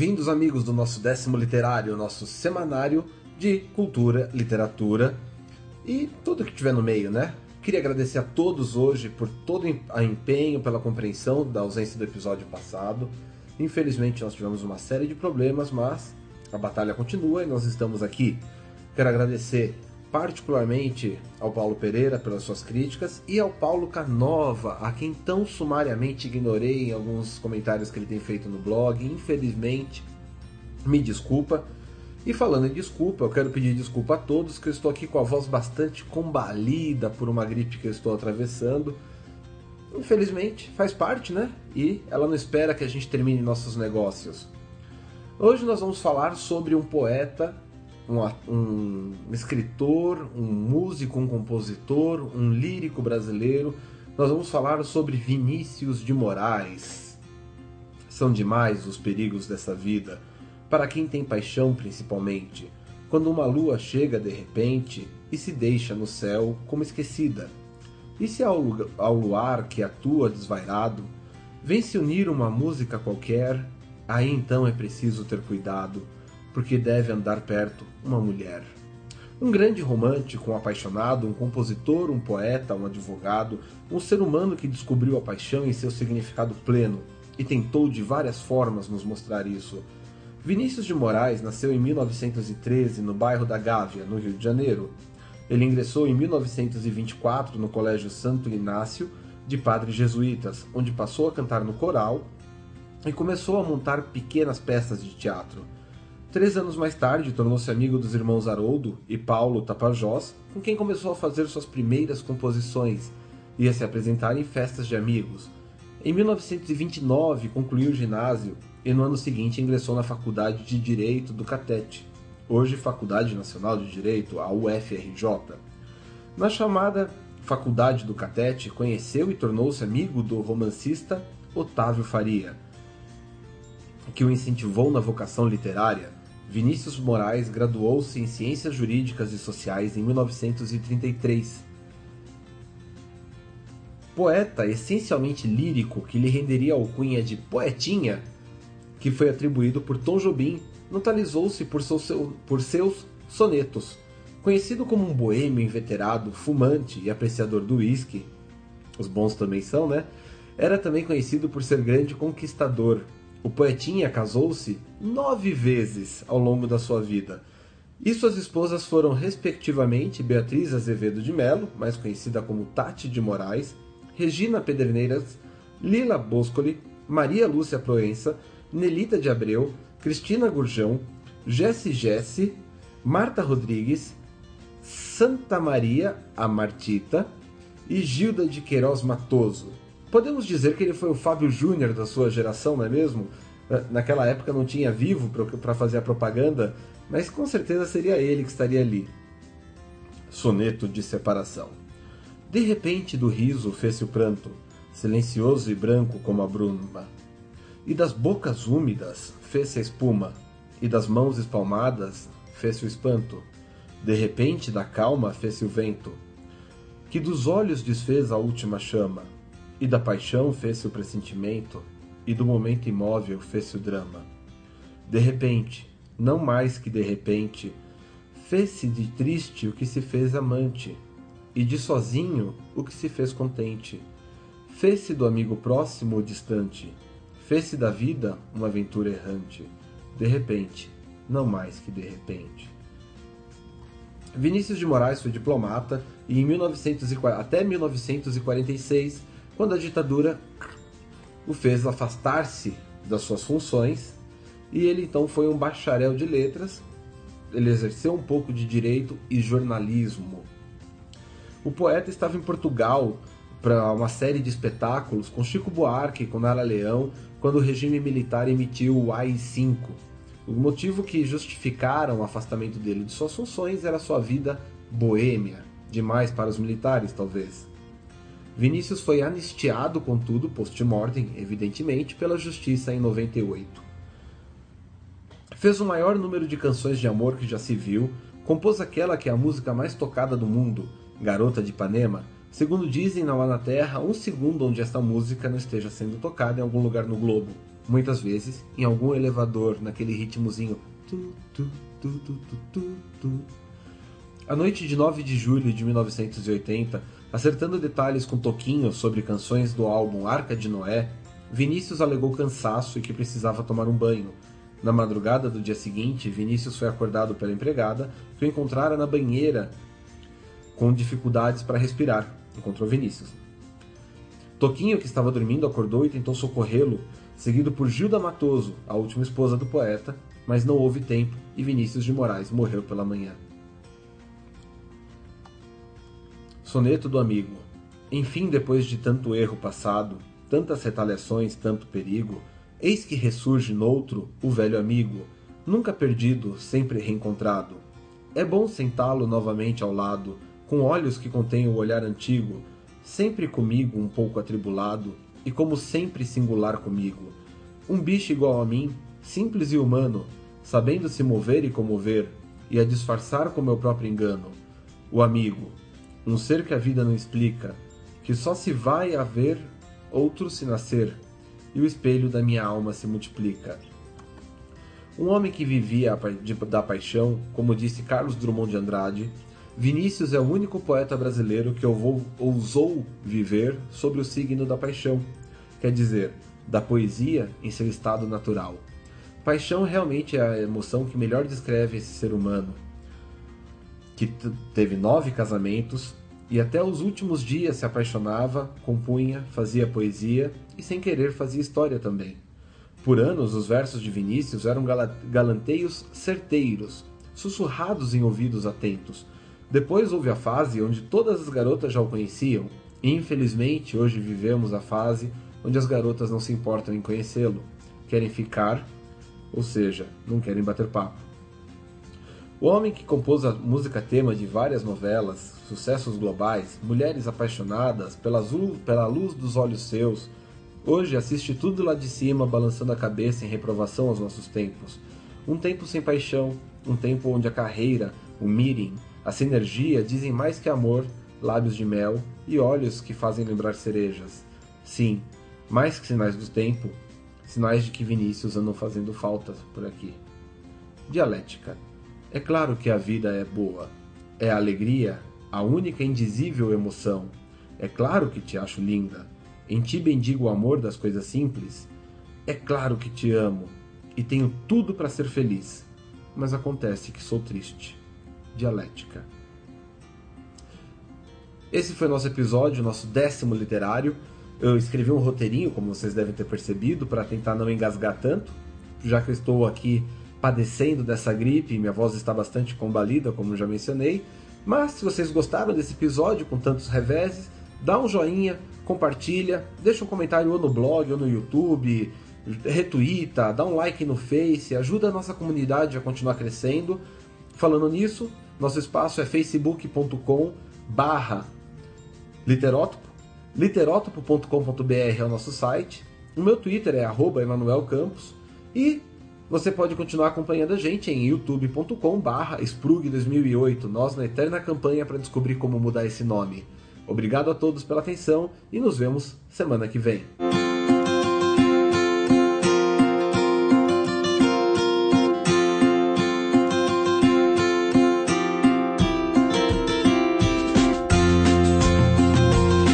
Bem-vindos, amigos do nosso décimo literário, nosso semanário de cultura, literatura e tudo que tiver no meio, né? Queria agradecer a todos hoje por todo o empenho, pela compreensão da ausência do episódio passado. Infelizmente, nós tivemos uma série de problemas, mas a batalha continua e nós estamos aqui. Quero agradecer particularmente ao Paulo Pereira pelas suas críticas e ao Paulo Canova, a quem tão sumariamente ignorei em alguns comentários que ele tem feito no blog. Infelizmente, me desculpa. E falando em desculpa, eu quero pedir desculpa a todos que eu estou aqui com a voz bastante combalida por uma gripe que eu estou atravessando. Infelizmente, faz parte, né? E ela não espera que a gente termine nossos negócios. Hoje nós vamos falar sobre um poeta um, um escritor, um músico, um compositor, um lírico brasileiro. Nós vamos falar sobre Vinícius de Moraes. São demais os perigos dessa vida, para quem tem paixão principalmente, quando uma lua chega de repente e se deixa no céu como esquecida. E se ao, ao luar que atua desvairado, vem se unir uma música qualquer, aí então é preciso ter cuidado porque deve andar perto uma mulher. Um grande romântico, um apaixonado, um compositor, um poeta, um advogado, um ser humano que descobriu a paixão em seu significado pleno e tentou de várias formas nos mostrar isso. Vinícius de Moraes nasceu em 1913 no bairro da Gávea, no Rio de Janeiro. Ele ingressou em 1924 no Colégio Santo Inácio de Padres Jesuítas, onde passou a cantar no coral e começou a montar pequenas peças de teatro. Três anos mais tarde, tornou-se amigo dos irmãos Haroldo e Paulo Tapajós, com quem começou a fazer suas primeiras composições e a se apresentar em festas de amigos. Em 1929, concluiu o ginásio e no ano seguinte ingressou na Faculdade de Direito do Catete, hoje Faculdade Nacional de Direito, a UFRJ. Na chamada Faculdade do Catete, conheceu e tornou-se amigo do romancista Otávio Faria, que o incentivou na vocação literária Vinícius Moraes graduou-se em Ciências Jurídicas e Sociais em 1933. Poeta essencialmente lírico que lhe renderia a alcunha de poetinha, que foi atribuído por Tom Jobim, notabilizou-se por, seu, por seus sonetos. Conhecido como um boêmio inveterado, fumante e apreciador do uísque, os bons também são, né? Era também conhecido por ser grande conquistador, o poetinha casou-se nove vezes ao longo da sua vida. E suas esposas foram, respectivamente, Beatriz Azevedo de Melo, mais conhecida como Tati de Moraes, Regina Pederneiras, Lila Boscoli, Maria Lúcia Proença, Nelita de Abreu, Cristina Gurjão, Jesse Jesse, Marta Rodrigues, Santa Maria a Martita e Gilda de Queiroz Matoso. Podemos dizer que ele foi o Fábio Júnior da sua geração, não é mesmo? Naquela época não tinha vivo para fazer a propaganda, mas com certeza seria ele que estaria ali. Soneto de separação. De repente do riso fez-se o pranto, silencioso e branco como a bruma. E das bocas úmidas fez-se a espuma, e das mãos espalmadas fez-se o espanto. De repente da calma fez-se o vento, que dos olhos desfez a última chama e da paixão fez-se o pressentimento, e do momento imóvel fez-se o drama. De repente, não mais que de repente, fez-se de triste o que se fez amante, e de sozinho o que se fez contente. Fez-se do amigo próximo ou distante, fez-se da vida uma aventura errante. De repente, não mais que de repente. Vinícius de Moraes foi diplomata e em 1940, até 1946 quando a ditadura o fez afastar-se das suas funções e ele então foi um bacharel de letras. Ele exerceu um pouco de direito e jornalismo. O poeta estava em Portugal para uma série de espetáculos com Chico Buarque, com Nara Leão, quando o regime militar emitiu o AI-5. O motivo que justificaram o afastamento dele de suas funções era sua vida boêmia, demais para os militares, talvez. Vinícius foi anistiado, contudo, post-mortem, evidentemente, pela justiça em 98. Fez o maior número de canções de amor que já se viu, compôs aquela que é a música mais tocada do mundo, Garota de Ipanema. Segundo dizem, não há na Terra um segundo onde esta música não esteja sendo tocada em algum lugar no globo. muitas vezes em algum elevador, naquele ritmozinho. Tu, tu, tu. A noite de 9 de julho de 1980, acertando detalhes com Toquinho sobre canções do álbum Arca de Noé, Vinícius alegou cansaço e que precisava tomar um banho. Na madrugada do dia seguinte, Vinícius foi acordado pela empregada, que o encontrara na banheira com dificuldades para respirar. Encontrou Vinícius. Toquinho, que estava dormindo, acordou e tentou socorrê-lo, seguido por Gilda Matoso, a última esposa do poeta, mas não houve tempo e Vinícius de Moraes morreu pela manhã. Soneto do amigo. Enfim, depois de tanto erro passado, tantas retaliações, tanto perigo, eis que ressurge noutro o velho amigo, nunca perdido, sempre reencontrado. É bom sentá-lo novamente ao lado, com olhos que contêm o olhar antigo, sempre comigo um pouco atribulado, e como sempre singular comigo. Um bicho igual a mim, simples e humano, sabendo se mover e comover, e a disfarçar com meu próprio engano. O amigo, um ser que a vida não explica, que só se vai a ver outro se nascer, e o espelho da minha alma se multiplica. Um homem que vivia da paixão, como disse Carlos Drummond de Andrade, Vinícius é o único poeta brasileiro que ousou viver sobre o signo da paixão, quer dizer, da poesia em seu estado natural. Paixão realmente é a emoção que melhor descreve esse ser humano, que teve nove casamentos e até os últimos dias se apaixonava, compunha, fazia poesia e sem querer fazia história também. Por anos, os versos de Vinícius eram galanteios certeiros, sussurrados em ouvidos atentos. Depois houve a fase onde todas as garotas já o conheciam, e infelizmente hoje vivemos a fase onde as garotas não se importam em conhecê-lo, querem ficar, ou seja, não querem bater papo. O homem que compôs a música tema de várias novelas, sucessos globais, mulheres apaixonadas, pela, azul, pela luz dos olhos seus, hoje assiste tudo lá de cima, balançando a cabeça em reprovação aos nossos tempos. Um tempo sem paixão, um tempo onde a carreira, o meeting, a sinergia dizem mais que amor, lábios de mel e olhos que fazem lembrar cerejas. Sim, mais que sinais do tempo, sinais de que Vinícius andam fazendo falta por aqui. Dialética. É claro que a vida é boa. É a alegria, a única indizível emoção. É claro que te acho linda. Em ti bendigo o amor das coisas simples. É claro que te amo e tenho tudo para ser feliz. Mas acontece que sou triste. Dialética. Esse foi nosso episódio, nosso décimo literário. Eu escrevi um roteirinho, como vocês devem ter percebido, para tentar não engasgar tanto, já que eu estou aqui padecendo dessa gripe, minha voz está bastante combalida, como já mencionei. Mas se vocês gostaram desse episódio com tantos reveses, dá um joinha, compartilha, deixa um comentário ou no blog ou no YouTube, retuita, dá um like no Face, ajuda a nossa comunidade a continuar crescendo. Falando nisso, nosso espaço é facebook.com barra literótopo, literótopo.com.br é o nosso site, o meu Twitter é arroba Campos e você pode continuar acompanhando a gente em youtube.com/barra Sprug 2008, nós na eterna campanha para descobrir como mudar esse nome. Obrigado a todos pela atenção e nos vemos semana que vem.